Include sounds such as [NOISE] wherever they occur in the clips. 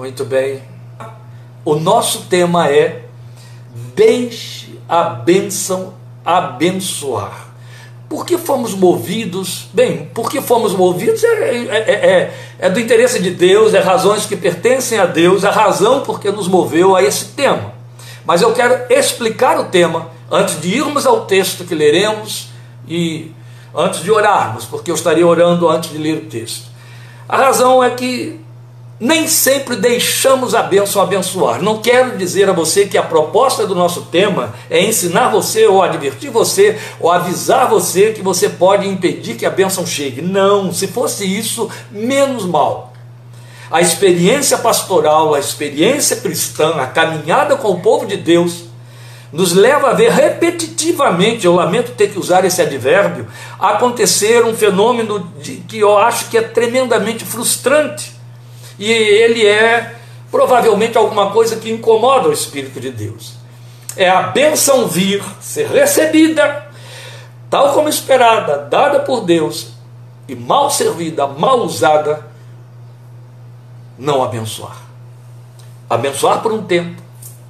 Muito bem. O nosso tema é Deixe a bênção abençoar. Por que fomos movidos? Bem, por que fomos movidos é, é, é, é, é do interesse de Deus, é razões que pertencem a Deus, a razão por que nos moveu a esse tema. Mas eu quero explicar o tema antes de irmos ao texto que leremos e antes de orarmos, porque eu estaria orando antes de ler o texto. A razão é que nem sempre deixamos a bênção abençoar. Não quero dizer a você que a proposta do nosso tema é ensinar você, ou advertir você, ou avisar você que você pode impedir que a bênção chegue. Não, se fosse isso, menos mal. A experiência pastoral, a experiência cristã, a caminhada com o povo de Deus, nos leva a ver repetitivamente, eu lamento ter que usar esse advérbio, acontecer um fenômeno de, que eu acho que é tremendamente frustrante e ele é provavelmente alguma coisa que incomoda o Espírito de Deus. É a benção vir, ser recebida, tal como esperada, dada por Deus, e mal servida, mal usada, não abençoar. Abençoar por um tempo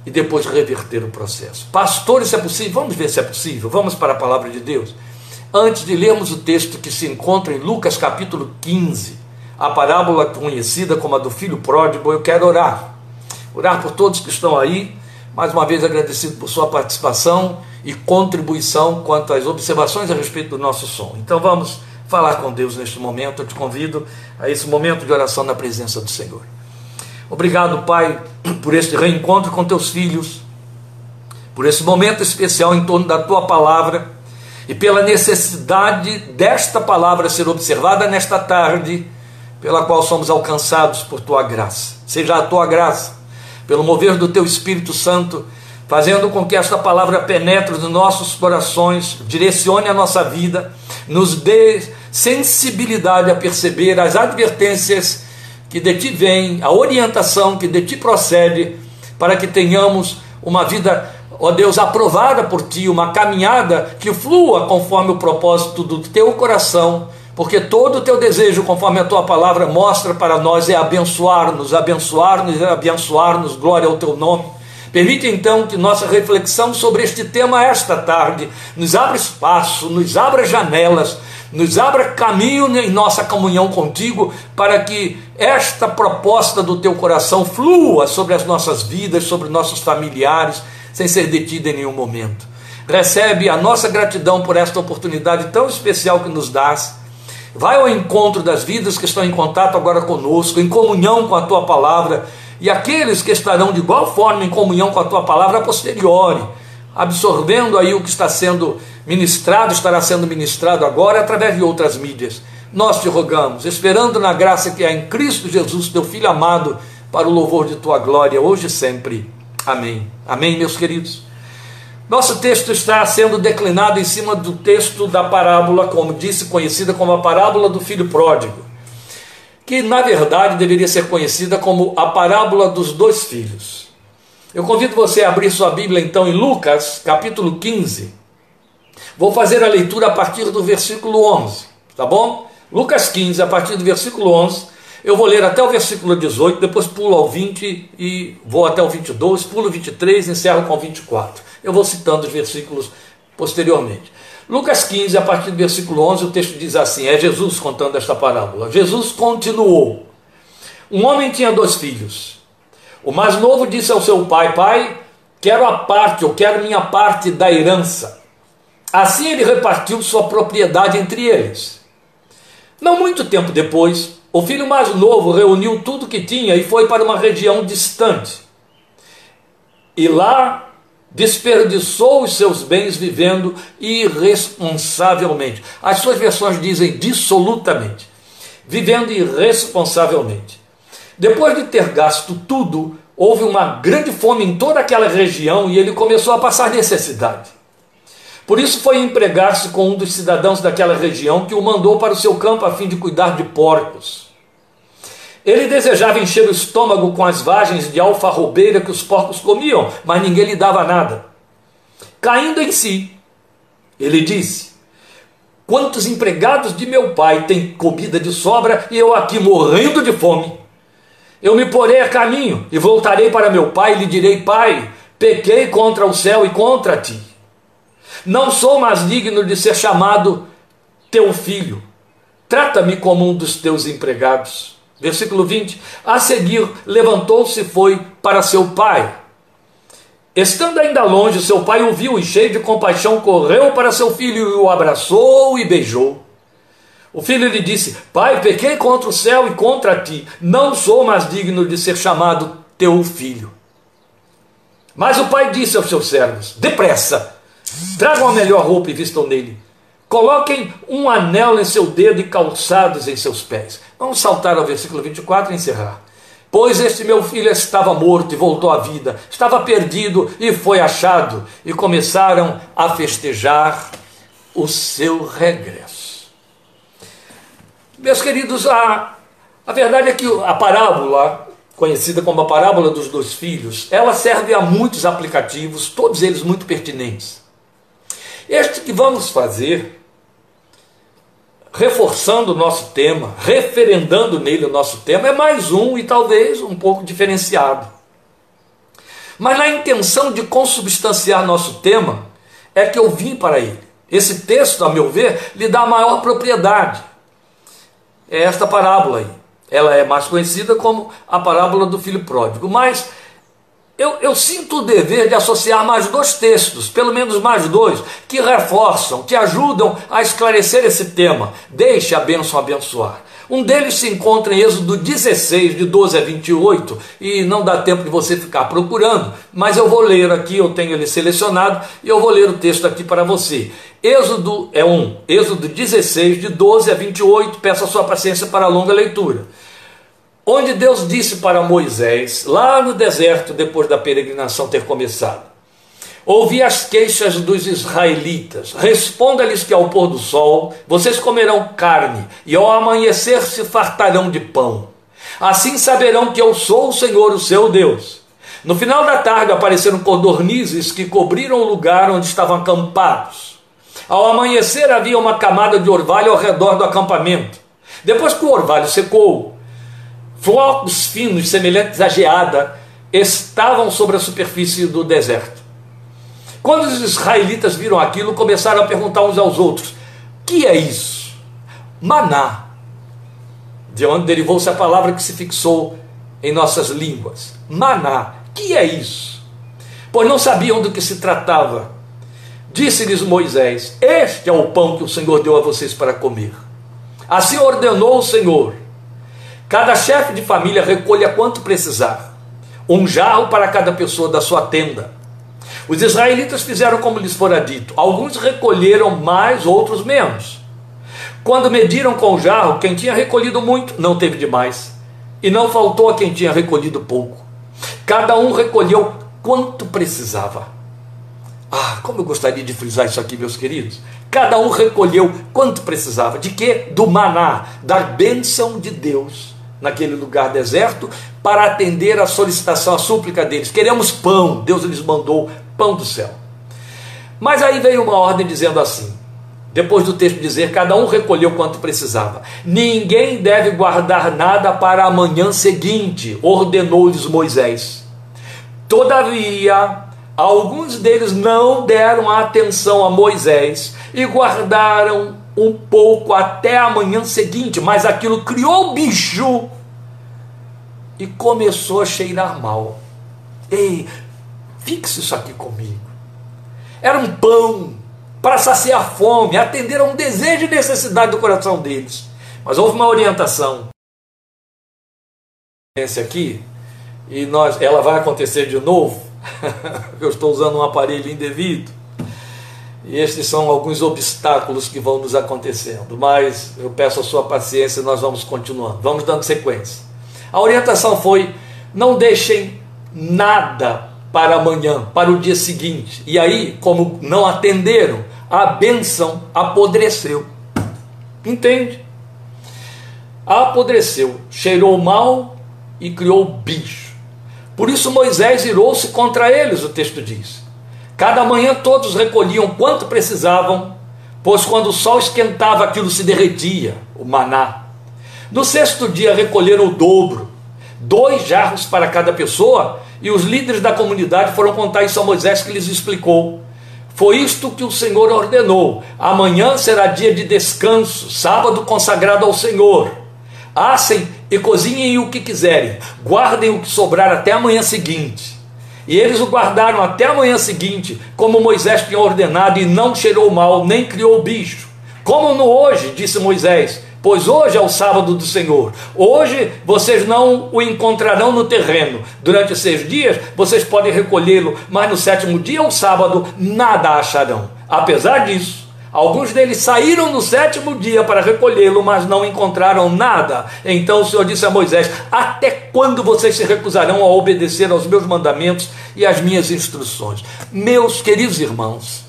e depois reverter o processo. Pastor, isso é possível? Vamos ver se é possível. Vamos para a palavra de Deus. Antes de lermos o texto que se encontra em Lucas capítulo 15, a parábola conhecida como a do filho pródigo, eu quero orar. Orar por todos que estão aí, mais uma vez agradecido por sua participação e contribuição quanto às observações a respeito do nosso som. Então vamos falar com Deus neste momento. Eu te convido a esse momento de oração na presença do Senhor. Obrigado, Pai, por este reencontro com teus filhos, por esse momento especial em torno da tua palavra e pela necessidade desta palavra ser observada nesta tarde pela qual somos alcançados por tua graça. Seja a tua graça, pelo mover do teu Espírito Santo, fazendo com que esta palavra penetre nos nossos corações, direcione a nossa vida, nos dê sensibilidade a perceber as advertências que de ti vêm, a orientação que de ti procede, para que tenhamos uma vida, ó Deus, aprovada por ti, uma caminhada que flua conforme o propósito do teu coração porque todo o teu desejo, conforme a tua palavra mostra para nós, é abençoar-nos, abençoar-nos, abençoar-nos, glória ao teu nome. Permite então que nossa reflexão sobre este tema esta tarde nos abra espaço, nos abra janelas, nos abra caminho em nossa comunhão contigo, para que esta proposta do teu coração flua sobre as nossas vidas, sobre nossos familiares, sem ser detida em nenhum momento. Recebe a nossa gratidão por esta oportunidade tão especial que nos dás Vai ao encontro das vidas que estão em contato agora conosco, em comunhão com a tua palavra, e aqueles que estarão de igual forma em comunhão com a tua palavra a posteriori, absorvendo aí o que está sendo ministrado, estará sendo ministrado agora através de outras mídias. Nós te rogamos, esperando na graça que há em Cristo Jesus, teu Filho amado, para o louvor de tua glória, hoje e sempre. Amém. Amém, meus queridos. Nosso texto está sendo declinado em cima do texto da parábola, como disse, conhecida como a parábola do filho pródigo, que na verdade deveria ser conhecida como a parábola dos dois filhos. Eu convido você a abrir sua Bíblia então em Lucas, capítulo 15. Vou fazer a leitura a partir do versículo 11, tá bom? Lucas 15, a partir do versículo 11. Eu vou ler até o versículo 18, depois pulo ao 20 e vou até o 22, pulo o 23 e encerro com o 24. Eu vou citando os versículos posteriormente. Lucas 15, a partir do versículo 11, o texto diz assim: é Jesus contando esta parábola. Jesus continuou: Um homem tinha dois filhos. O mais novo disse ao seu pai: Pai, quero a parte, eu quero minha parte da herança. Assim ele repartiu sua propriedade entre eles. Não muito tempo depois, o filho mais novo reuniu tudo que tinha e foi para uma região distante. E lá desperdiçou os seus bens vivendo irresponsavelmente. As suas versões dizem dissolutamente, vivendo irresponsavelmente. Depois de ter gasto tudo, houve uma grande fome em toda aquela região e ele começou a passar necessidade. Por isso foi empregar-se com um dos cidadãos daquela região que o mandou para o seu campo a fim de cuidar de porcos. Ele desejava encher o estômago com as vagens de alfarrobeira que os porcos comiam, mas ninguém lhe dava nada. Caindo em si, ele disse: Quantos empregados de meu pai têm comida de sobra e eu aqui morrendo de fome? Eu me porei a caminho e voltarei para meu pai e lhe direi: Pai, pequei contra o céu e contra ti. Não sou mais digno de ser chamado teu filho. Trata-me como um dos teus empregados. Versículo 20. A seguir, levantou-se e foi para seu pai. Estando ainda longe, seu pai o viu e, cheio de compaixão, correu para seu filho e o abraçou e beijou. O filho lhe disse: Pai, pequei contra o céu e contra ti, não sou mais digno de ser chamado teu filho. Mas o pai disse aos seus servos: Depressa, tragam a melhor roupa e vistam nele. Coloquem um anel em seu dedo e calçados em seus pés. Vamos saltar ao versículo 24 e encerrar. Pois este meu filho estava morto e voltou à vida, estava perdido e foi achado, e começaram a festejar o seu regresso. Meus queridos, a, a verdade é que a parábola, conhecida como a parábola dos dois filhos, ela serve a muitos aplicativos, todos eles muito pertinentes. Este que vamos fazer reforçando o nosso tema, referendando nele o nosso tema, é mais um e talvez um pouco diferenciado. Mas na intenção de consubstanciar nosso tema, é que eu vim para ele. Esse texto, a meu ver, lhe dá maior propriedade. É esta parábola aí. Ela é mais conhecida como a parábola do filho pródigo, mas eu, eu, sinto o dever de associar mais dois textos, pelo menos mais dois, que reforçam, que ajudam a esclarecer esse tema. Deixe a bênção abençoar. Um deles se encontra em Êxodo 16, de 12 a 28, e não dá tempo de você ficar procurando, mas eu vou ler aqui, eu tenho ele selecionado, e eu vou ler o texto aqui para você. Êxodo é um, Êxodo 16, de 12 a 28, peço a sua paciência para a longa leitura onde Deus disse para Moisés, lá no deserto, depois da peregrinação ter começado: Ouvi as queixas dos israelitas, responda-lhes que ao pôr do sol vocês comerão carne, e ao amanhecer se fartarão de pão. Assim saberão que eu sou o Senhor, o seu Deus. No final da tarde apareceram codornizes que cobriram o lugar onde estavam acampados. Ao amanhecer havia uma camada de orvalho ao redor do acampamento. Depois que o orvalho secou, flocos finos semelhantes à geada estavam sobre a superfície do deserto. Quando os israelitas viram aquilo, começaram a perguntar uns aos outros: que é isso? Maná. De onde derivou-se a palavra que se fixou em nossas línguas. Maná. Que é isso? Pois não sabiam do que se tratava. Disse-lhes Moisés: Este é o pão que o Senhor deu a vocês para comer. Assim ordenou o Senhor Cada chefe de família recolha quanto precisar, um jarro para cada pessoa da sua tenda. Os israelitas fizeram como lhes fora dito. Alguns recolheram mais, outros menos. Quando mediram com o jarro, quem tinha recolhido muito não teve demais, e não faltou a quem tinha recolhido pouco. Cada um recolheu quanto precisava. Ah, como eu gostaria de frisar isso aqui, meus queridos. Cada um recolheu quanto precisava. De quê? Do maná, da bênção de Deus naquele lugar deserto para atender a solicitação, a súplica deles. Queremos pão. Deus lhes mandou pão do céu. Mas aí veio uma ordem dizendo assim: depois do texto dizer, cada um recolheu quanto precisava. Ninguém deve guardar nada para a manhã seguinte, ordenou-lhes Moisés. Todavia, alguns deles não deram atenção a Moisés e guardaram um pouco até a manhã seguinte, mas aquilo criou bicho e começou a cheirar mal. Ei, fixe isso aqui comigo. Era um pão para saciar a fome, atender a um desejo e necessidade do coração deles. Mas houve uma orientação. Esse aqui, e nós, ela vai acontecer de novo. [LAUGHS] Eu estou usando um aparelho indevido. E estes são alguns obstáculos que vão nos acontecendo, mas eu peço a sua paciência e nós vamos continuando. Vamos dando sequência. A orientação foi: não deixem nada para amanhã, para o dia seguinte. E aí, como não atenderam, a bênção apodreceu. Entende? Apodreceu, cheirou mal e criou bicho. Por isso Moisés irou-se contra eles, o texto diz. Cada manhã todos recolhiam quanto precisavam, pois quando o sol esquentava aquilo se derretia, o maná. No sexto dia recolheram o dobro, dois jarros para cada pessoa, e os líderes da comunidade foram contar isso a Moisés que lhes explicou. Foi isto que o Senhor ordenou. Amanhã será dia de descanso, sábado consagrado ao Senhor. Assem e cozinhem o que quiserem, guardem o que sobrar até amanhã seguinte. E eles o guardaram até amanhã seguinte, como Moisés tinha ordenado, e não cheirou mal, nem criou bicho. Como no hoje, disse Moisés, pois hoje é o sábado do Senhor. Hoje vocês não o encontrarão no terreno. Durante seis dias vocês podem recolhê-lo, mas no sétimo dia, o sábado, nada acharão. Apesar disso, Alguns deles saíram no sétimo dia para recolhê-lo, mas não encontraram nada. Então o Senhor disse a Moisés: Até quando vocês se recusarão a obedecer aos meus mandamentos e às minhas instruções? Meus queridos irmãos,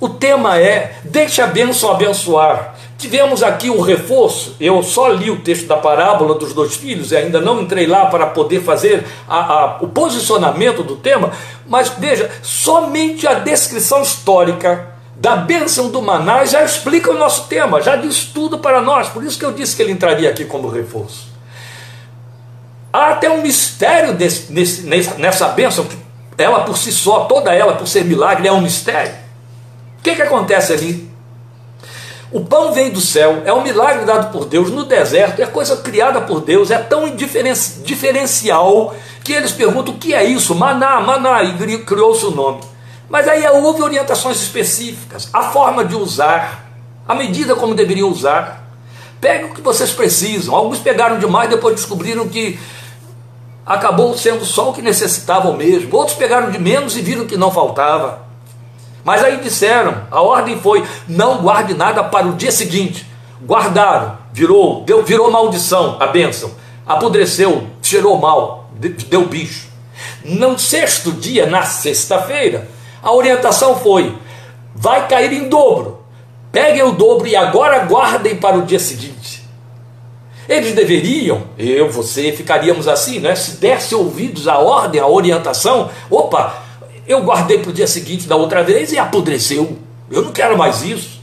o tema é: Deixa a bênção abençoar. Tivemos aqui um reforço. Eu só li o texto da parábola dos dois filhos e ainda não entrei lá para poder fazer a, a, o posicionamento do tema. Mas veja, somente a descrição histórica da bênção do maná já explica o nosso tema, já diz tudo para nós. Por isso que eu disse que ele entraria aqui como reforço. Há até um mistério desse, nesse, nessa bênção, que ela por si só, toda ela por ser milagre, é um mistério. O que, que acontece ali? O pão vem do céu, é um milagre dado por Deus no deserto, é coisa criada por Deus, é tão diferencial que eles perguntam o que é isso? Maná, maná, e criou-se o nome. Mas aí houve orientações específicas, a forma de usar, a medida como deveriam usar. Pegue o que vocês precisam. Alguns pegaram demais, depois descobriram que acabou sendo só o que necessitavam mesmo. Outros pegaram de menos e viram que não faltava. Mas aí disseram, a ordem foi: não guarde nada para o dia seguinte. Guardaram, virou, deu, virou maldição a bênção. Apodreceu, cheirou mal, deu bicho. No sexto dia, na sexta-feira, a orientação foi: vai cair em dobro. Peguem o dobro e agora guardem para o dia seguinte. Eles deveriam, eu, você, ficaríamos assim, né? Se desse ouvidos à ordem, à orientação, opa, eu guardei para o dia seguinte da outra vez e apodreceu. Eu não quero mais isso.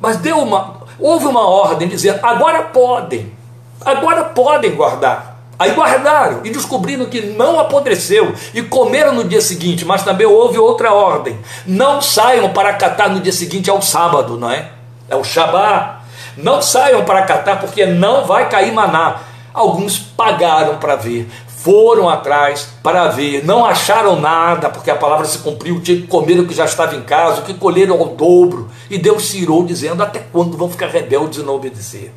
Mas deu uma, houve uma ordem dizendo: agora podem, agora podem guardar. Aí guardaram e descobriram que não apodreceu e comeram no dia seguinte, mas também houve outra ordem: não saiam para catar no dia seguinte ao sábado, não é? É o Shabá. Não saiam para catar porque não vai cair maná. Alguns pagaram para ver, foram atrás para ver, não acharam nada, porque a palavra se cumpriu, tinha que comer o que já estava em casa, o que colheram ao dobro, e Deus se irou dizendo: até quando vão ficar rebeldes e não obedecer?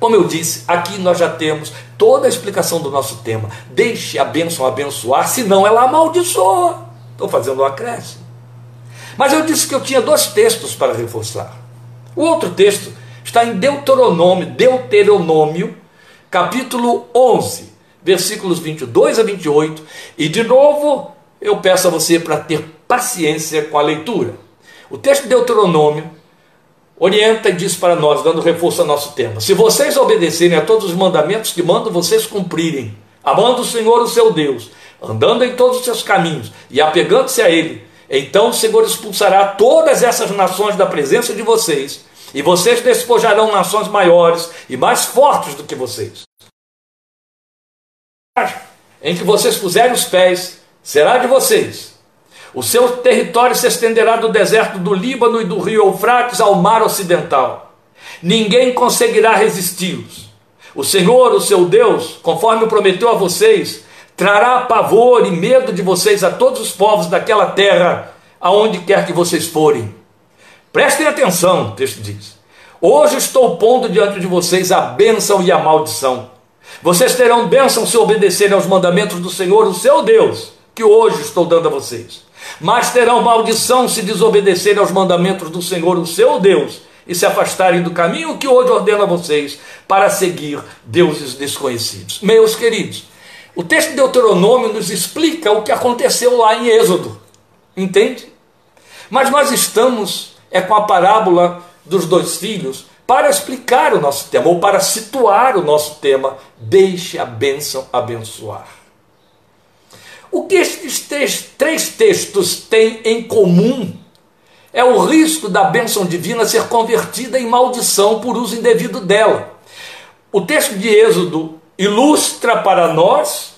Como eu disse, aqui nós já temos toda a explicação do nosso tema. Deixe a bênção abençoar, senão ela amaldiçoa. Estou fazendo um acréscimo. Mas eu disse que eu tinha dois textos para reforçar. O outro texto está em Deuteronômio, Deuteronômio, capítulo 11, versículos 22 a 28. E de novo, eu peço a você para ter paciência com a leitura. O texto de Deuteronômio orienta e diz para nós, dando reforço ao nosso tema: se vocês obedecerem a todos os mandamentos que mando vocês cumprirem, amando o Senhor, o seu Deus, andando em todos os seus caminhos e apegando-se a Ele, então o Senhor expulsará todas essas nações da presença de vocês, e vocês despojarão nações maiores e mais fortes do que vocês. Em que vocês puserem os pés, será de vocês o seu território se estenderá do deserto do Líbano e do rio Eufrates ao mar ocidental. Ninguém conseguirá resisti-los. O Senhor, o seu Deus, conforme prometeu a vocês, trará pavor e medo de vocês a todos os povos daquela terra, aonde quer que vocês forem. Prestem atenção, o texto diz. Hoje estou pondo diante de vocês a bênção e a maldição. Vocês terão bênção se obedecerem aos mandamentos do Senhor, o seu Deus, que hoje estou dando a vocês mas terão maldição se desobedecerem aos mandamentos do Senhor, o seu Deus, e se afastarem do caminho que hoje ordeno a vocês para seguir deuses desconhecidos. Meus queridos, o texto de Deuteronômio nos explica o que aconteceu lá em Êxodo, entende? Mas nós estamos é com a parábola dos dois filhos para explicar o nosso tema, ou para situar o nosso tema, deixe a bênção abençoar. O que estes três textos têm em comum é o risco da bênção divina ser convertida em maldição por uso indevido dela. O texto de Êxodo ilustra para nós,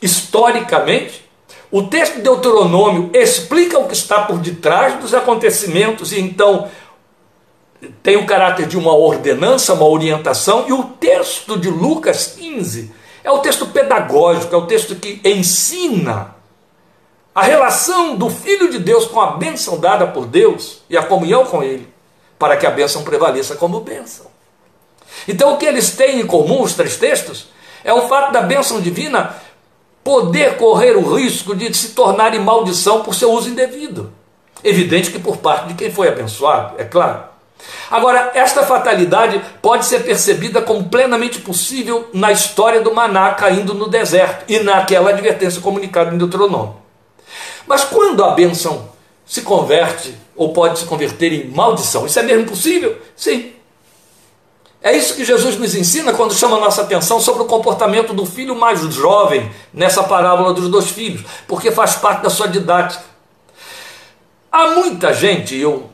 historicamente, o texto de Deuteronômio explica o que está por detrás dos acontecimentos e então tem o caráter de uma ordenança, uma orientação, e o texto de Lucas 15 é o texto pedagógico, é o texto que ensina a relação do Filho de Deus com a bênção dada por Deus e a comunhão com Ele, para que a bênção prevaleça como bênção. Então, o que eles têm em comum, os três textos, é o fato da bênção divina poder correr o risco de se tornar em maldição por seu uso indevido. Evidente que por parte de quem foi abençoado, é claro. Agora, esta fatalidade pode ser percebida como plenamente possível na história do maná caindo no deserto e naquela advertência comunicada em Deuteronômio. Mas quando a bênção se converte ou pode se converter em maldição, isso é mesmo possível? Sim. É isso que Jesus nos ensina quando chama a nossa atenção sobre o comportamento do filho mais jovem nessa parábola dos dois filhos, porque faz parte da sua didática. Há muita gente, eu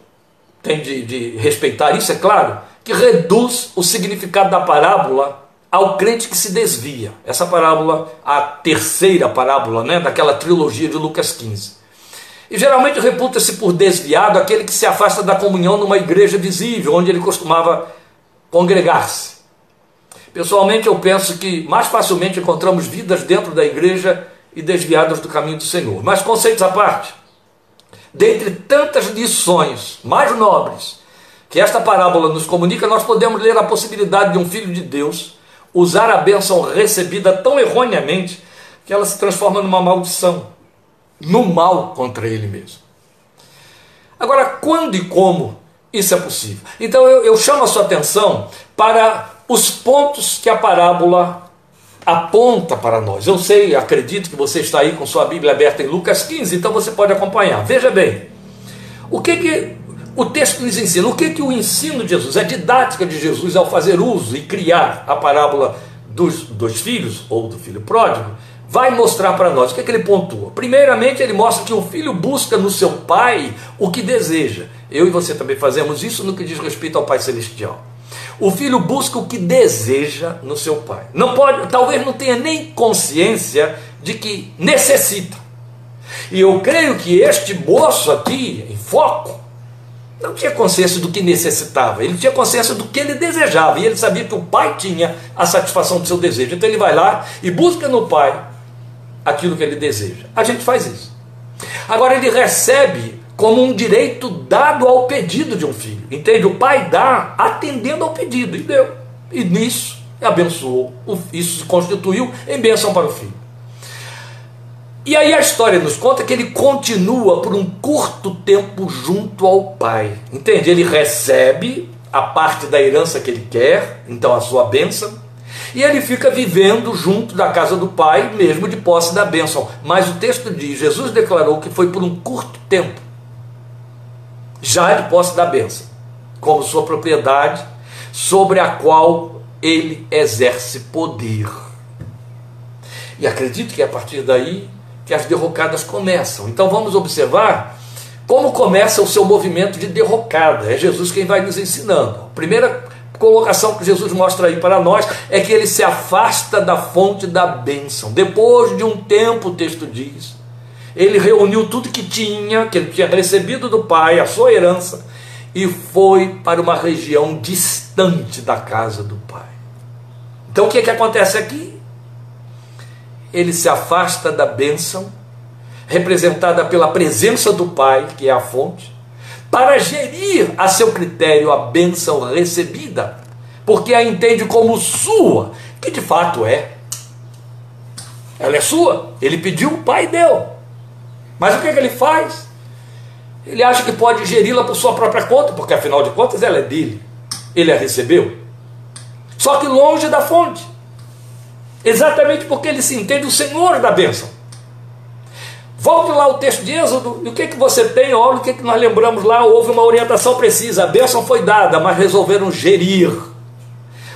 tenho de, de respeitar isso, é claro, que reduz o significado da parábola ao crente que se desvia. Essa parábola, a terceira parábola né, daquela trilogia de Lucas 15. E geralmente reputa-se por desviado aquele que se afasta da comunhão numa igreja visível, onde ele costumava congregar-se. Pessoalmente, eu penso que mais facilmente encontramos vidas dentro da igreja e desviadas do caminho do Senhor. Mas conceitos à parte, dentre tantas lições mais nobres que esta parábola nos comunica, nós podemos ler a possibilidade de um filho de Deus usar a bênção recebida tão erroneamente que ela se transforma numa maldição, no mal contra ele mesmo. Agora, quando e como isso é possível. Então eu, eu chamo a sua atenção para os pontos que a parábola aponta para nós. Eu sei, acredito que você está aí com sua Bíblia aberta em Lucas 15, então você pode acompanhar. Veja bem, o que que o texto nos ensina? O que que o ensino de Jesus, a didática de Jesus ao fazer uso e criar a parábola dos dois filhos, ou do filho pródigo, vai mostrar para nós? O que, que ele pontua? Primeiramente, ele mostra que o filho busca no seu pai o que deseja. Eu e você também fazemos isso no que diz respeito ao Pai Celestial. O filho busca o que deseja no seu pai. Não pode, talvez não tenha nem consciência de que necessita. E eu creio que este moço aqui, em foco, não tinha consciência do que necessitava, ele tinha consciência do que ele desejava, e ele sabia que o pai tinha a satisfação do seu desejo. Então ele vai lá e busca no pai aquilo que ele deseja. A gente faz isso. Agora ele recebe como um direito dado ao pedido de um filho. Entende? O pai dá atendendo ao pedido e deu. E nisso abençoou. Isso se constituiu em bênção para o filho. E aí a história nos conta que ele continua por um curto tempo junto ao pai. Entende? Ele recebe a parte da herança que ele quer, então a sua bênção, e ele fica vivendo junto da casa do pai, mesmo de posse da bênção. Mas o texto diz: Jesus declarou que foi por um curto tempo já de posse da bênção, como sua propriedade, sobre a qual ele exerce poder. E acredito que é a partir daí que as derrocadas começam. Então vamos observar como começa o seu movimento de derrocada. É Jesus quem vai nos ensinando. A primeira colocação que Jesus mostra aí para nós é que ele se afasta da fonte da bênção. Depois de um tempo, o texto diz, ele reuniu tudo que tinha, que ele tinha recebido do pai, a sua herança, e foi para uma região distante da casa do pai. Então o que, é que acontece aqui? Ele se afasta da bênção, representada pela presença do pai, que é a fonte, para gerir a seu critério a bênção recebida, porque a entende como sua, que de fato é. Ela é sua, ele pediu, o pai deu. Mas o que, é que ele faz? Ele acha que pode geri-la por sua própria conta, porque afinal de contas ela é dele. Ele a recebeu. Só que longe da fonte. Exatamente porque ele se entende o Senhor da bênção. Volte lá ao texto de Êxodo, e o que, que você tem? Olha o que, que nós lembramos lá, houve uma orientação precisa, a bênção foi dada, mas resolveram gerir,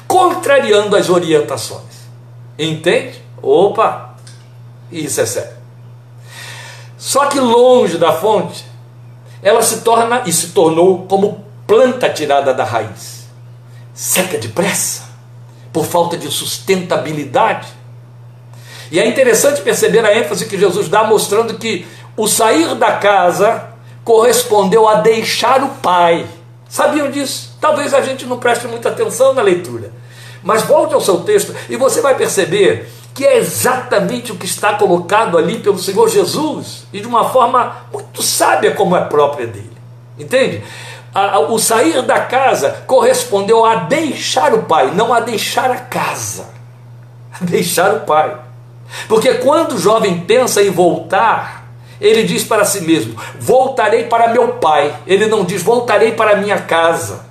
contrariando as orientações. Entende? Opa, isso é sério. Só que longe da fonte, ela se torna e se tornou como planta tirada da raiz. Seca depressa, por falta de sustentabilidade. E é interessante perceber a ênfase que Jesus dá, mostrando que o sair da casa correspondeu a deixar o pai. Sabiam disso? Talvez a gente não preste muita atenção na leitura. Mas volte ao seu texto e você vai perceber que é exatamente o que está colocado ali pelo Senhor Jesus e de uma forma muito sábia, como é própria dele. Entende? o sair da casa correspondeu a deixar o pai, não a deixar a casa. [LAUGHS] A deixar o pai. Porque quando o jovem pensa em voltar, ele diz para si mesmo: Voltarei para meu pai. Ele não diz: Voltarei para minha casa.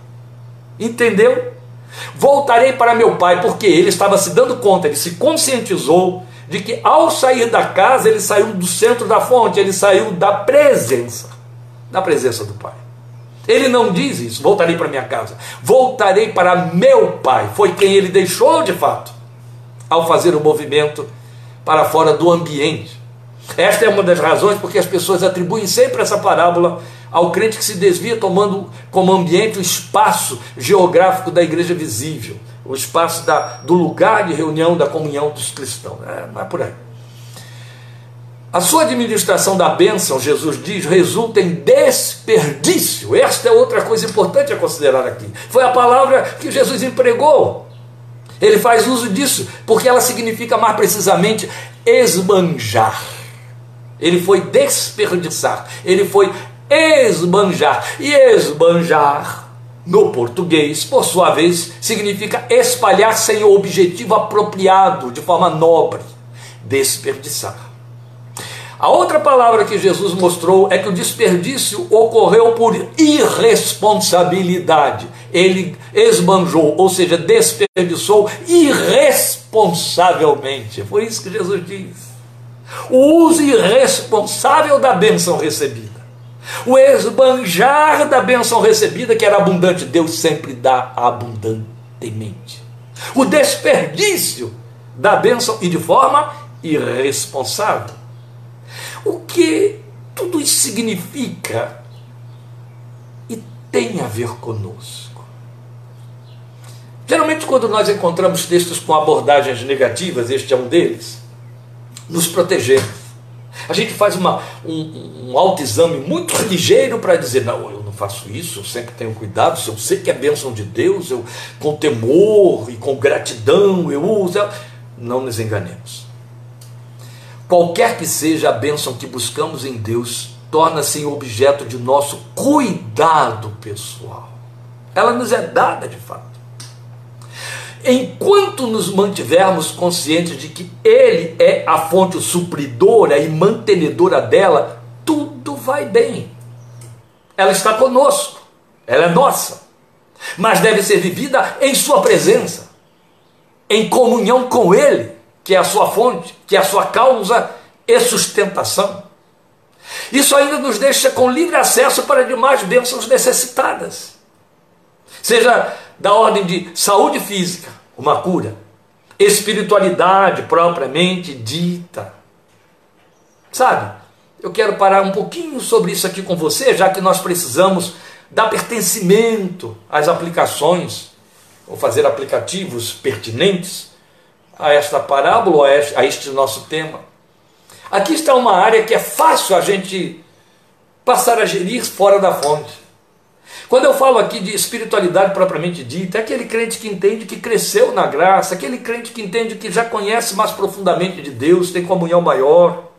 Entendeu? Voltarei para meu pai, porque ele estava se dando conta, ele se conscientizou de que ao sair da casa, ele saiu do centro da fonte, ele saiu da presença, da presença do pai. Ele não diz isso, voltarei para minha casa, voltarei para meu pai. Foi quem ele deixou de fato, ao fazer o movimento para fora do ambiente. Esta é uma das razões porque as pessoas atribuem sempre essa parábola ao crente que se desvia, tomando como ambiente o espaço geográfico da igreja visível, o espaço da, do lugar de reunião da comunhão dos cristãos. É, não é por aí. A sua administração da bênção, Jesus diz, resulta em desperdício. Esta é outra coisa importante a considerar aqui. Foi a palavra que Jesus empregou. Ele faz uso disso porque ela significa mais precisamente esbanjar ele foi desperdiçar, ele foi esbanjar. E esbanjar, no português, por sua vez, significa espalhar sem o objetivo apropriado, de forma nobre, desperdiçar. A outra palavra que Jesus mostrou é que o desperdício ocorreu por irresponsabilidade. Ele esbanjou, ou seja, desperdiçou irresponsavelmente. Foi isso que Jesus diz o uso irresponsável da bênção recebida, o esbanjar da bênção recebida, que era abundante, Deus sempre dá abundantemente, o desperdício da bênção e de forma irresponsável. O que tudo isso significa e tem a ver conosco. Geralmente, quando nós encontramos textos com abordagens negativas, este é um deles, nos proteger. A gente faz uma, um, um autoexame muito ligeiro para dizer: não, eu não faço isso, eu sempre tenho cuidado, se eu sei que é bênção de Deus, eu com temor e com gratidão eu uso. Não nos enganemos. Qualquer que seja a bênção que buscamos em Deus, torna-se objeto de nosso cuidado pessoal. Ela nos é dada de fato. Enquanto nos mantivermos conscientes de que Ele é a fonte supridora e mantenedora dela, tudo vai bem. Ela está conosco, ela é nossa, mas deve ser vivida em Sua presença, em comunhão com Ele, que é a sua fonte, que é a sua causa e sustentação. Isso ainda nos deixa com livre acesso para demais bênçãos necessitadas. Seja da ordem de saúde física, uma cura, espiritualidade propriamente dita. Sabe? Eu quero parar um pouquinho sobre isso aqui com você, já que nós precisamos dar pertencimento às aplicações, ou fazer aplicativos pertinentes a esta parábola, a este nosso tema. Aqui está uma área que é fácil a gente passar a gerir fora da fonte. Quando eu falo aqui de espiritualidade propriamente dita, é aquele crente que entende que cresceu na graça, aquele crente que entende que já conhece mais profundamente de Deus, tem comunhão maior.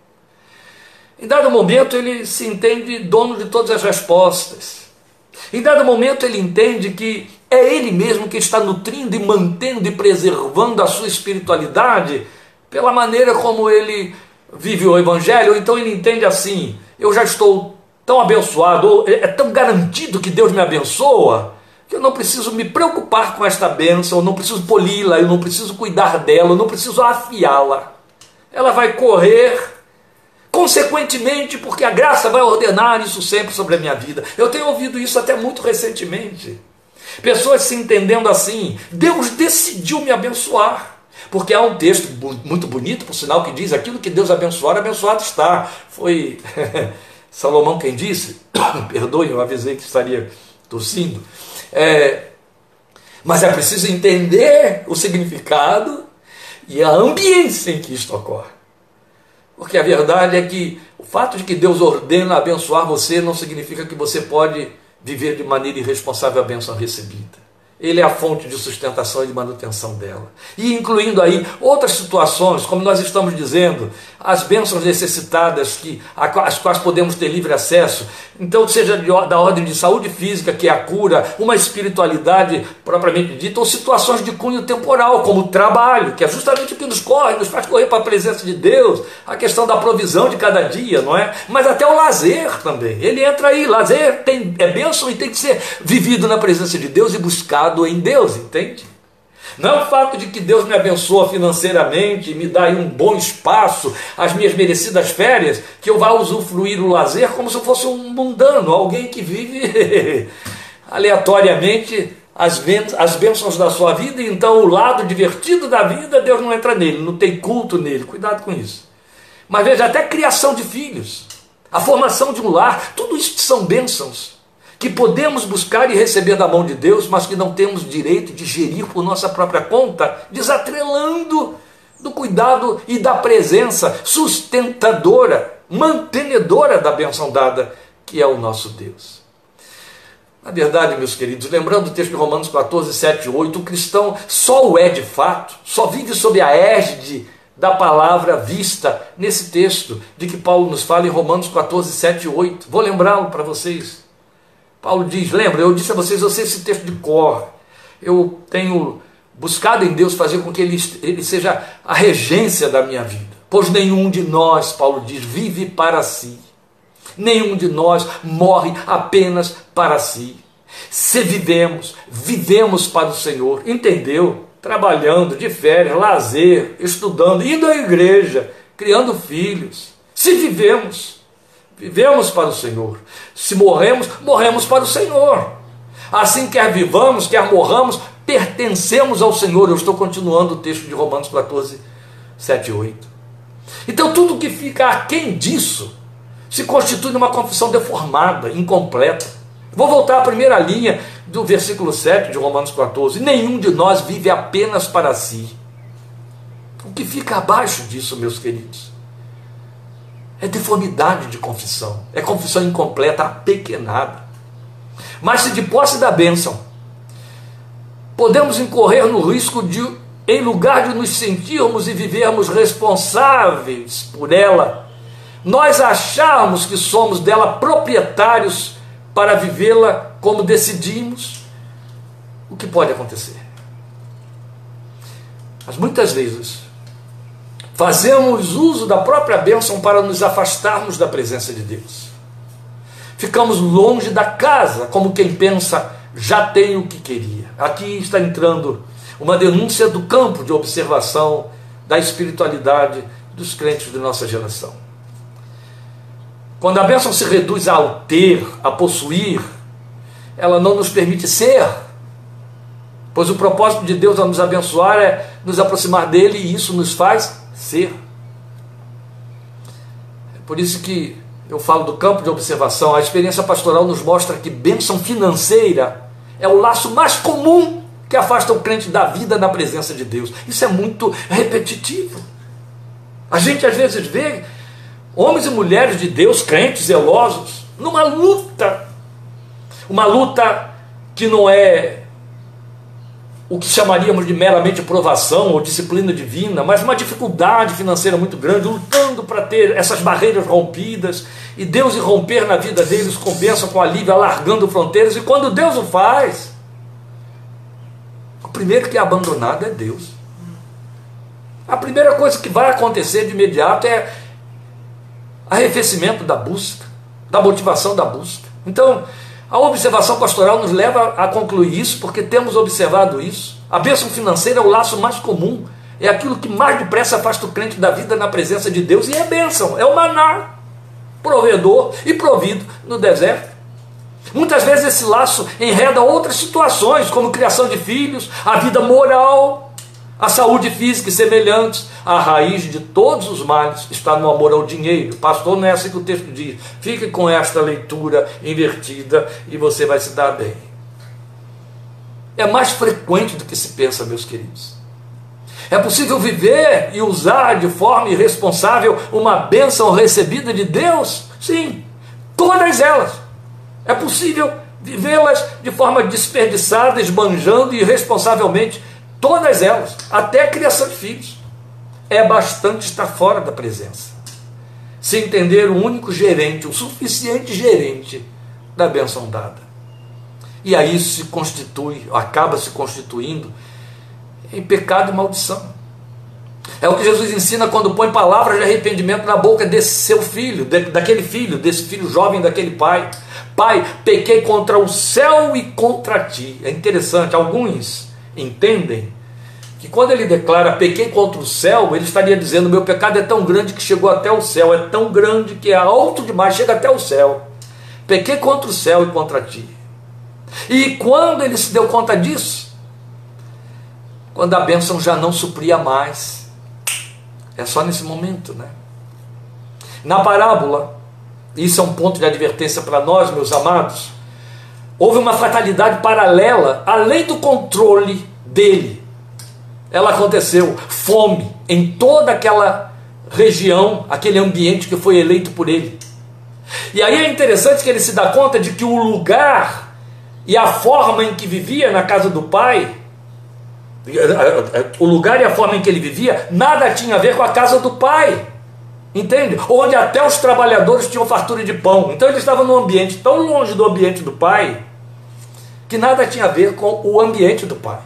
Em dado momento ele se entende dono de todas as respostas. Em dado momento ele entende que é ele mesmo que está nutrindo e mantendo e preservando a sua espiritualidade pela maneira como ele vive o evangelho, ou então ele entende assim: eu já estou tão abençoado, é, é tão garantido que Deus me abençoa, que eu não preciso me preocupar com esta bênção, eu não preciso poli-la, eu não preciso cuidar dela, eu não preciso afiá-la. Ela vai correr consequentemente, porque a graça vai ordenar isso sempre sobre a minha vida. Eu tenho ouvido isso até muito recentemente. Pessoas se entendendo assim: Deus decidiu me abençoar. Porque há um texto muito bonito, por sinal, que diz: aquilo que Deus abençoar, abençoado está. Foi [LAUGHS] Salomão quem disse, [COUGHS] perdoe, eu avisei que estaria tossindo, é, Mas é preciso entender o significado e a ambiência em que isto ocorre. Porque a verdade é que o fato de que Deus ordena abençoar você não significa que você pode viver de maneira irresponsável a bênção recebida. Ele é a fonte de sustentação e de manutenção dela. E incluindo aí outras situações, como nós estamos dizendo, as bênçãos necessitadas que, às quais podemos ter livre acesso. Então, seja de, da ordem de saúde física, que é a cura, uma espiritualidade propriamente dita, ou situações de cunho temporal, como o trabalho, que é justamente o que nos corre, nos faz correr para a presença de Deus, a questão da provisão de cada dia, não é? Mas até o lazer também. Ele entra aí, lazer tem, é bênção e tem que ser vivido na presença de Deus e buscado em Deus, entende? Não é o fato de que Deus me abençoa financeiramente, me dá aí um bom espaço, as minhas merecidas férias, que eu vá usufruir o lazer como se eu fosse um mundano, alguém que vive [LAUGHS] aleatoriamente as, as bênçãos da sua vida, e então o lado divertido da vida, Deus não entra nele, não tem culto nele. Cuidado com isso. Mas veja, até criação de filhos, a formação de um lar, tudo isso são bênçãos que podemos buscar e receber da mão de Deus, mas que não temos direito de gerir por nossa própria conta, desatrelando do cuidado e da presença sustentadora, mantenedora da benção dada, que é o nosso Deus. Na verdade, meus queridos, lembrando o texto de Romanos 14, 7 e 8, o cristão só o é de fato, só vive sob a égide da palavra vista nesse texto de que Paulo nos fala em Romanos 14, 7 e 8. Vou lembrá-lo para vocês. Paulo diz: lembra, eu disse a vocês, eu sei esse texto de cor. Eu tenho buscado em Deus fazer com que ele, ele seja a regência da minha vida. Pois nenhum de nós, Paulo diz, vive para si. Nenhum de nós morre apenas para si. Se vivemos, vivemos para o Senhor. Entendeu? Trabalhando de férias, lazer, estudando, indo à igreja, criando filhos. Se vivemos, Vivemos para o Senhor. Se morremos, morremos para o Senhor. Assim, quer vivamos, quer morramos, pertencemos ao Senhor. Eu estou continuando o texto de Romanos 14, 7 e 8. Então, tudo que fica aquém disso se constitui numa confissão deformada, incompleta. Vou voltar à primeira linha do versículo 7 de Romanos 14. Nenhum de nós vive apenas para si. O que fica abaixo disso, meus queridos? É deformidade de confissão. É confissão incompleta, apequenada. Mas se de posse da bênção, podemos incorrer no risco de, em lugar de nos sentirmos e vivermos responsáveis por ela, nós acharmos que somos dela proprietários para vivê-la como decidimos, o que pode acontecer? Mas muitas vezes Fazemos uso da própria bênção para nos afastarmos da presença de Deus. Ficamos longe da casa, como quem pensa, já tem o que queria. Aqui está entrando uma denúncia do campo de observação da espiritualidade dos crentes de nossa geração. Quando a bênção se reduz ao ter, a possuir, ela não nos permite ser, pois o propósito de Deus ao nos abençoar é nos aproximar dele e isso nos faz ser. É por isso que eu falo do campo de observação. A experiência pastoral nos mostra que bênção financeira é o laço mais comum que afasta o crente da vida na presença de Deus. Isso é muito repetitivo. A gente às vezes vê homens e mulheres de Deus, crentes, zelosos, numa luta. Uma luta que não é o que chamaríamos de meramente provação ou disciplina divina, mas uma dificuldade financeira muito grande, lutando para ter essas barreiras rompidas, e Deus irromper na vida deles com bênção, com alívio, alargando fronteiras, e quando Deus o faz, o primeiro que é abandonado é Deus. A primeira coisa que vai acontecer de imediato é arrefecimento da busca, da motivação da busca. Então, a observação pastoral nos leva a concluir isso, porque temos observado isso. A bênção financeira é o laço mais comum, é aquilo que mais depressa afasta o crente da vida na presença de Deus, e é bênção, é o maná, provedor e provido no deserto. Muitas vezes esse laço enreda outras situações, como criação de filhos, a vida moral, a saúde física e semelhantes, a raiz de todos os males está no amor ao dinheiro. Pastor, não é assim que o texto diz. Fique com esta leitura invertida e você vai se dar bem. é mais frequente do que se pensa, meus queridos. É possível viver e usar de forma irresponsável uma bênção recebida de Deus? Sim, todas elas. É possível vivê-las de forma desperdiçada, esbanjando irresponsavelmente todas elas, até a criação de filhos. É bastante estar fora da presença. Se entender o único gerente, o suficiente gerente da bênção dada. E aí se constitui, acaba se constituindo em pecado e maldição. É o que Jesus ensina quando põe palavras de arrependimento na boca desse seu filho, daquele filho, desse filho jovem daquele pai. Pai, pequei contra o céu e contra ti. É interessante, alguns entendem que quando ele declara pequei contra o céu, ele estaria dizendo: meu pecado é tão grande que chegou até o céu, é tão grande que é alto demais, chega até o céu. Pequei contra o céu e contra ti. E quando ele se deu conta disso, quando a bênção já não supria mais, é só nesse momento, né? Na parábola, isso é um ponto de advertência para nós, meus amados. Houve uma fatalidade paralela, além do controle dele. Ela aconteceu, fome em toda aquela região, aquele ambiente que foi eleito por ele. E aí é interessante que ele se dá conta de que o lugar e a forma em que vivia na casa do pai, o lugar e a forma em que ele vivia, nada tinha a ver com a casa do pai. Entende? Onde até os trabalhadores tinham fartura de pão. Então ele estava num ambiente tão longe do ambiente do pai que nada tinha a ver com o ambiente do pai.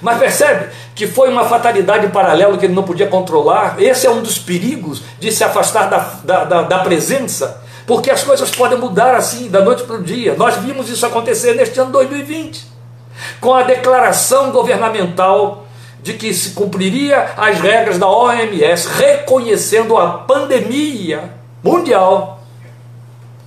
Mas percebe que foi uma fatalidade paralela que ele não podia controlar. Esse é um dos perigos de se afastar da, da, da, da presença, porque as coisas podem mudar assim, da noite para o dia. Nós vimos isso acontecer neste ano 2020, com a declaração governamental de que se cumpriria as regras da OMS, reconhecendo a pandemia mundial.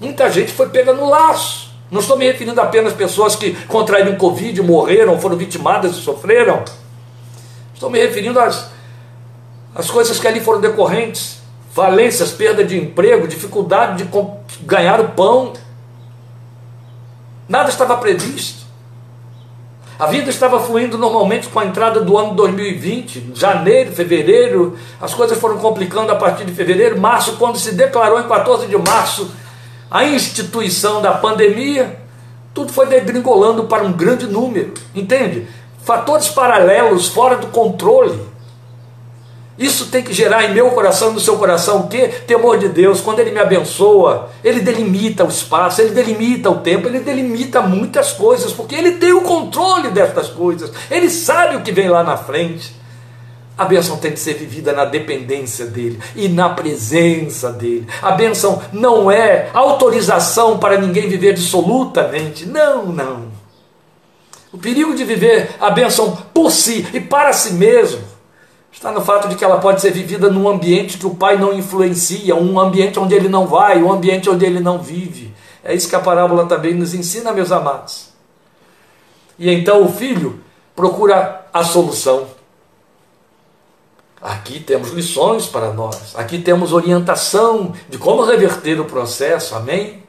Muita gente foi pega no laço. Não estou me referindo apenas a pessoas que contraíram Covid, morreram, foram vitimadas e sofreram. Estou me referindo às, às coisas que ali foram decorrentes: falências, perda de emprego, dificuldade de ganhar o pão. Nada estava previsto. A vida estava fluindo normalmente com a entrada do ano 2020, janeiro, fevereiro, as coisas foram complicando a partir de fevereiro, março, quando se declarou em 14 de março a instituição da pandemia, tudo foi degringolando para um grande número, entende? Fatores paralelos, fora do controle. Isso tem que gerar em meu coração, no seu coração, o quê? Temor de Deus. Quando Ele me abençoa, Ele delimita o espaço, Ele delimita o tempo, Ele delimita muitas coisas, porque Ele tem o controle destas coisas. Ele sabe o que vem lá na frente. A bênção tem que ser vivida na dependência dele e na presença dele. A bênção não é autorização para ninguém viver absolutamente. Não, não. O perigo de viver a bênção por si e para si mesmo está no fato de que ela pode ser vivida num ambiente que o pai não influencia, um ambiente onde ele não vai, um ambiente onde ele não vive. É isso que a parábola também nos ensina, meus amados. E então o filho procura a solução. Aqui temos lições para nós, aqui temos orientação de como reverter o processo, amém?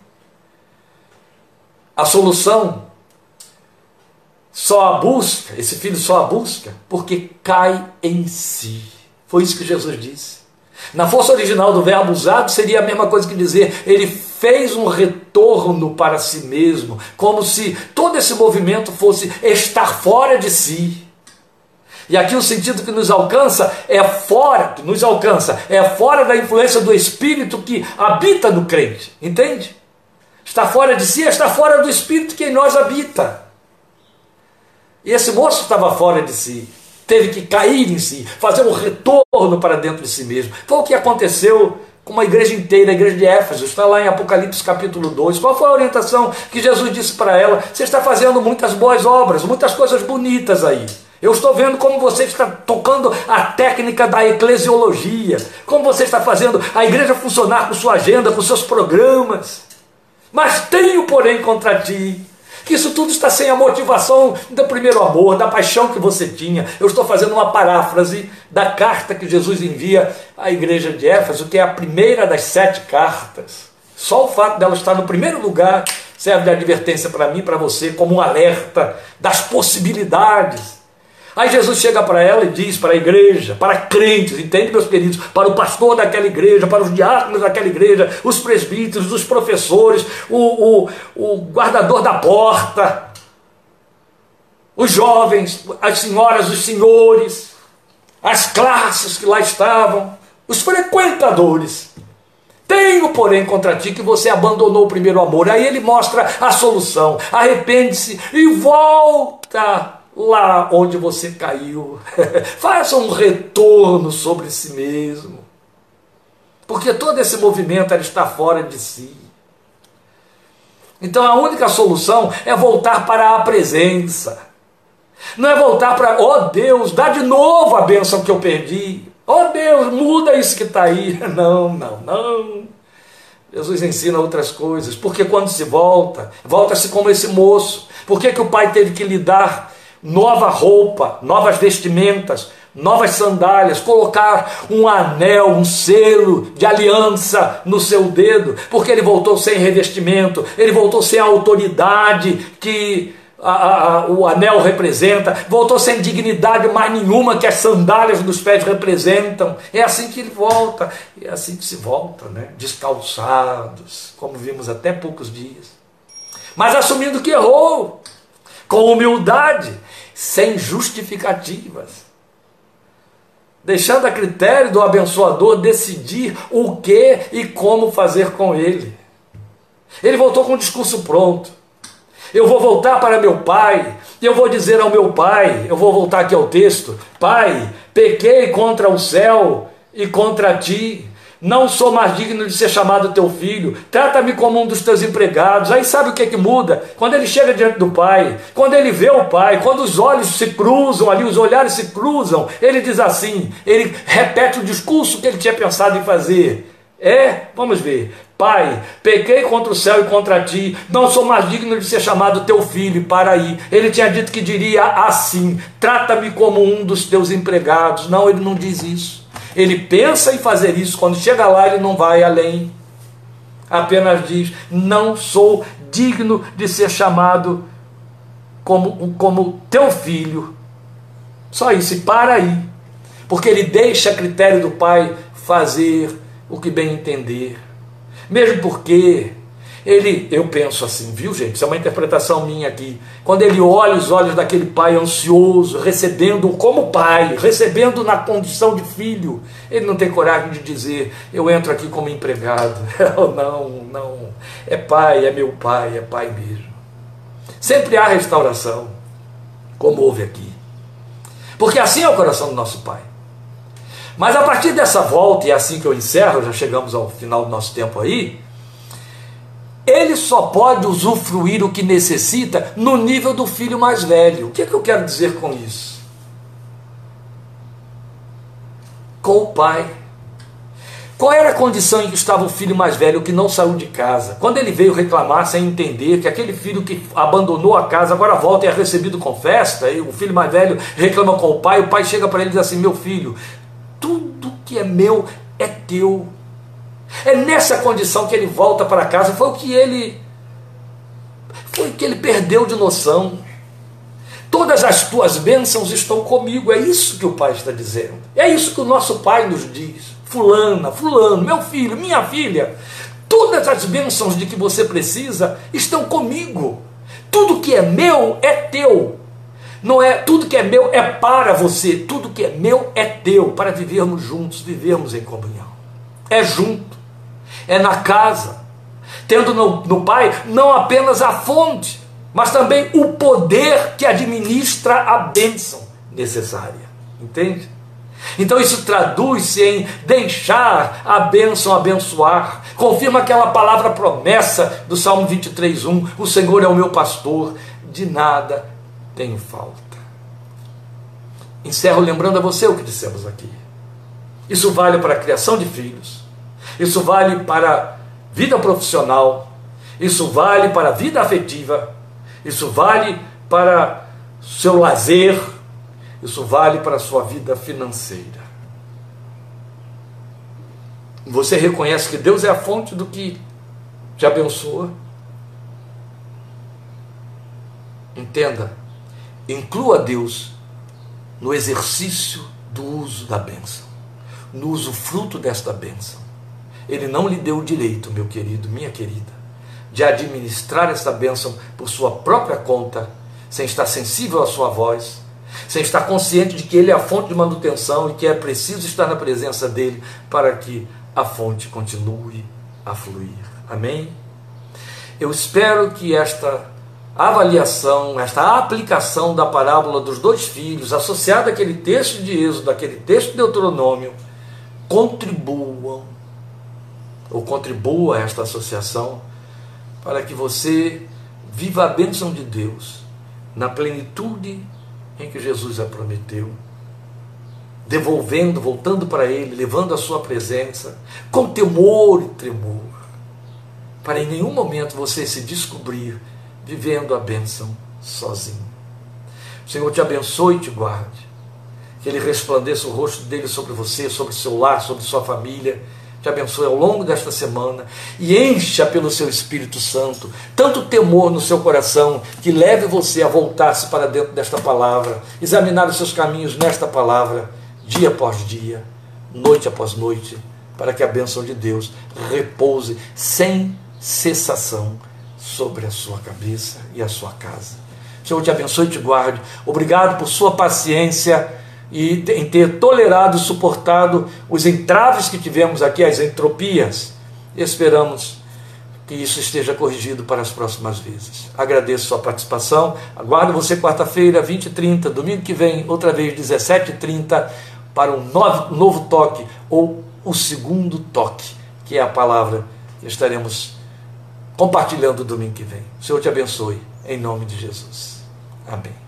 A solução só a busca, esse filho só a busca, porque cai em si. Foi isso que Jesus disse. Na força original do verbo usado seria a mesma coisa que dizer, ele fez um retorno para si mesmo, como se todo esse movimento fosse estar fora de si. E aqui o sentido que nos alcança é fora, nos alcança, é fora da influência do Espírito que habita no crente, entende? Está fora de si, está fora do Espírito que em nós habita. E esse moço estava fora de si, teve que cair em si, fazer um retorno para dentro de si mesmo. Foi o que aconteceu com uma igreja inteira, a igreja de Éfeso, está lá em Apocalipse capítulo 2. Qual foi a orientação que Jesus disse para ela? Você está fazendo muitas boas obras, muitas coisas bonitas aí. Eu estou vendo como você está tocando a técnica da eclesiologia, como você está fazendo a igreja funcionar com sua agenda, com seus programas. Mas tenho, porém, contra ti que isso tudo está sem a motivação do primeiro amor, da paixão que você tinha. Eu estou fazendo uma paráfrase da carta que Jesus envia à igreja de Éfeso, que é a primeira das sete cartas. Só o fato dela estar no primeiro lugar serve de advertência para mim, para você, como um alerta das possibilidades. Aí Jesus chega para ela e diz para a igreja, para crentes, entende, meus queridos? Para o pastor daquela igreja, para os diáconos daquela igreja, os presbíteros, os professores, o, o, o guardador da porta, os jovens, as senhoras, os senhores, as classes que lá estavam, os frequentadores. Tenho, porém, contra ti que você abandonou o primeiro amor. Aí ele mostra a solução. Arrepende-se e volta lá onde você caiu. [LAUGHS] Faça um retorno sobre si mesmo. Porque todo esse movimento está fora de si. Então a única solução é voltar para a presença. Não é voltar para, oh Deus, dá de novo a bênção que eu perdi. Oh Deus, muda isso que está aí. [LAUGHS] Não, não, não. Jesus ensina outras coisas. Porque quando se volta, volta-se como esse moço. Por que, que o pai teve que lhe dar nova roupa, novas vestimentas, novas sandálias, colocar um anel, um selo de aliança no seu dedo? Porque ele voltou sem revestimento, ele voltou sem a autoridade que a, a, o anel representa, voltou sem dignidade mais nenhuma que as sandálias dos pés representam. É assim que ele volta, é assim que se volta, né? descalçados, como vimos até poucos dias. Mas assumindo que errou, com humildade, sem justificativas. Deixando a critério do abençoador decidir o que e como fazer com ele. Ele voltou com o discurso pronto eu vou voltar para meu pai, eu vou dizer ao meu pai, eu vou voltar aqui ao texto: Pai, pequei contra o céu e contra ti. Não sou mais digno de ser chamado teu filho. Trata-me como um dos teus empregados. Aí sabe o que, é que muda? Quando ele chega diante do pai, quando ele vê o pai, quando os olhos se cruzam ali, os olhares se cruzam, ele diz assim: ele repete o discurso que ele tinha pensado em fazer. É, vamos ver. Pai, pequei contra o céu e contra ti, não sou mais digno de ser chamado teu filho, para aí. Ele tinha dito que diria assim: trata-me como um dos teus empregados. Não, ele não diz isso. Ele pensa em fazer isso, quando chega lá, ele não vai além. Apenas diz: não sou digno de ser chamado como, como teu filho. Só isso, e para aí. Porque ele deixa a critério do pai fazer o que bem entender. Mesmo porque ele, eu penso assim, viu gente? Isso é uma interpretação minha aqui. Quando ele olha os olhos daquele pai ansioso, recebendo como pai, recebendo na condição de filho, ele não tem coragem de dizer: Eu entro aqui como empregado. [LAUGHS] não, não. É pai, é meu pai, é pai mesmo. Sempre há restauração, como houve aqui. Porque assim é o coração do nosso pai. Mas a partir dessa volta, e é assim que eu encerro, já chegamos ao final do nosso tempo aí, ele só pode usufruir o que necessita no nível do filho mais velho. O que, é que eu quero dizer com isso? Com o pai. Qual era a condição em que estava o filho mais velho que não saiu de casa? Quando ele veio reclamar sem entender que aquele filho que abandonou a casa agora volta e é recebido com festa, e o filho mais velho reclama com o pai, o pai chega para ele e diz assim: Meu filho, tudo que é meu é teu. É nessa condição que ele volta para casa. Foi o que ele foi o que ele perdeu de noção. Todas as tuas bênçãos estão comigo. É isso que o Pai está dizendo. É isso que o nosso Pai nos diz. Fulana, fulano, meu filho, minha filha, todas as bênçãos de que você precisa estão comigo. Tudo que é meu é teu. Não é tudo que é meu é para você, tudo que é meu é teu, para vivermos juntos, vivermos em comunhão. É junto, é na casa, tendo no, no Pai não apenas a fonte, mas também o poder que administra a bênção necessária. Entende? Então isso traduz-se em deixar a bênção abençoar. Confirma aquela palavra promessa do Salmo 23:1, o Senhor é o meu pastor, de nada tenho falta. Encerro lembrando a você o que dissemos aqui. Isso vale para a criação de filhos, isso vale para vida profissional, isso vale para a vida afetiva, isso vale para seu lazer, isso vale para a sua vida financeira. Você reconhece que Deus é a fonte do que te abençoa? Entenda, inclua Deus no exercício do uso da bênção, no uso fruto desta bênção. Ele não lhe deu o direito, meu querido, minha querida, de administrar esta bênção por sua própria conta, sem estar sensível à sua voz, sem estar consciente de que Ele é a fonte de manutenção e que é preciso estar na presença dele para que a fonte continue a fluir. Amém? Eu espero que esta avaliação, esta aplicação da parábola dos dois filhos, associada àquele texto de Êxodo, àquele texto de Deuteronômio, contribuam ou contribua a esta associação para que você viva a bênção de Deus na plenitude em que Jesus a prometeu, devolvendo, voltando para Ele, levando a Sua presença, com temor e tremor, para em nenhum momento você se descobrir vivendo a bênção sozinho. O Senhor te abençoe e te guarde, que Ele resplandeça o rosto dele sobre você, sobre seu lar, sobre sua família te abençoe ao longo desta semana e encha pelo seu Espírito Santo tanto temor no seu coração que leve você a voltar-se para dentro desta palavra, examinar os seus caminhos nesta palavra, dia após dia, noite após noite, para que a bênção de Deus repouse sem cessação sobre a sua cabeça e a sua casa. Senhor te abençoe e te guarde. Obrigado por sua paciência e em ter tolerado suportado os entraves que tivemos aqui, as entropias. Esperamos que isso esteja corrigido para as próximas vezes. Agradeço sua participação. Aguardo você quarta-feira, 20 e 30, domingo que vem, outra vez, 17 e 30, para um novo, novo toque, ou o segundo toque, que é a palavra que estaremos compartilhando domingo que vem. O Senhor te abençoe, em nome de Jesus. Amém.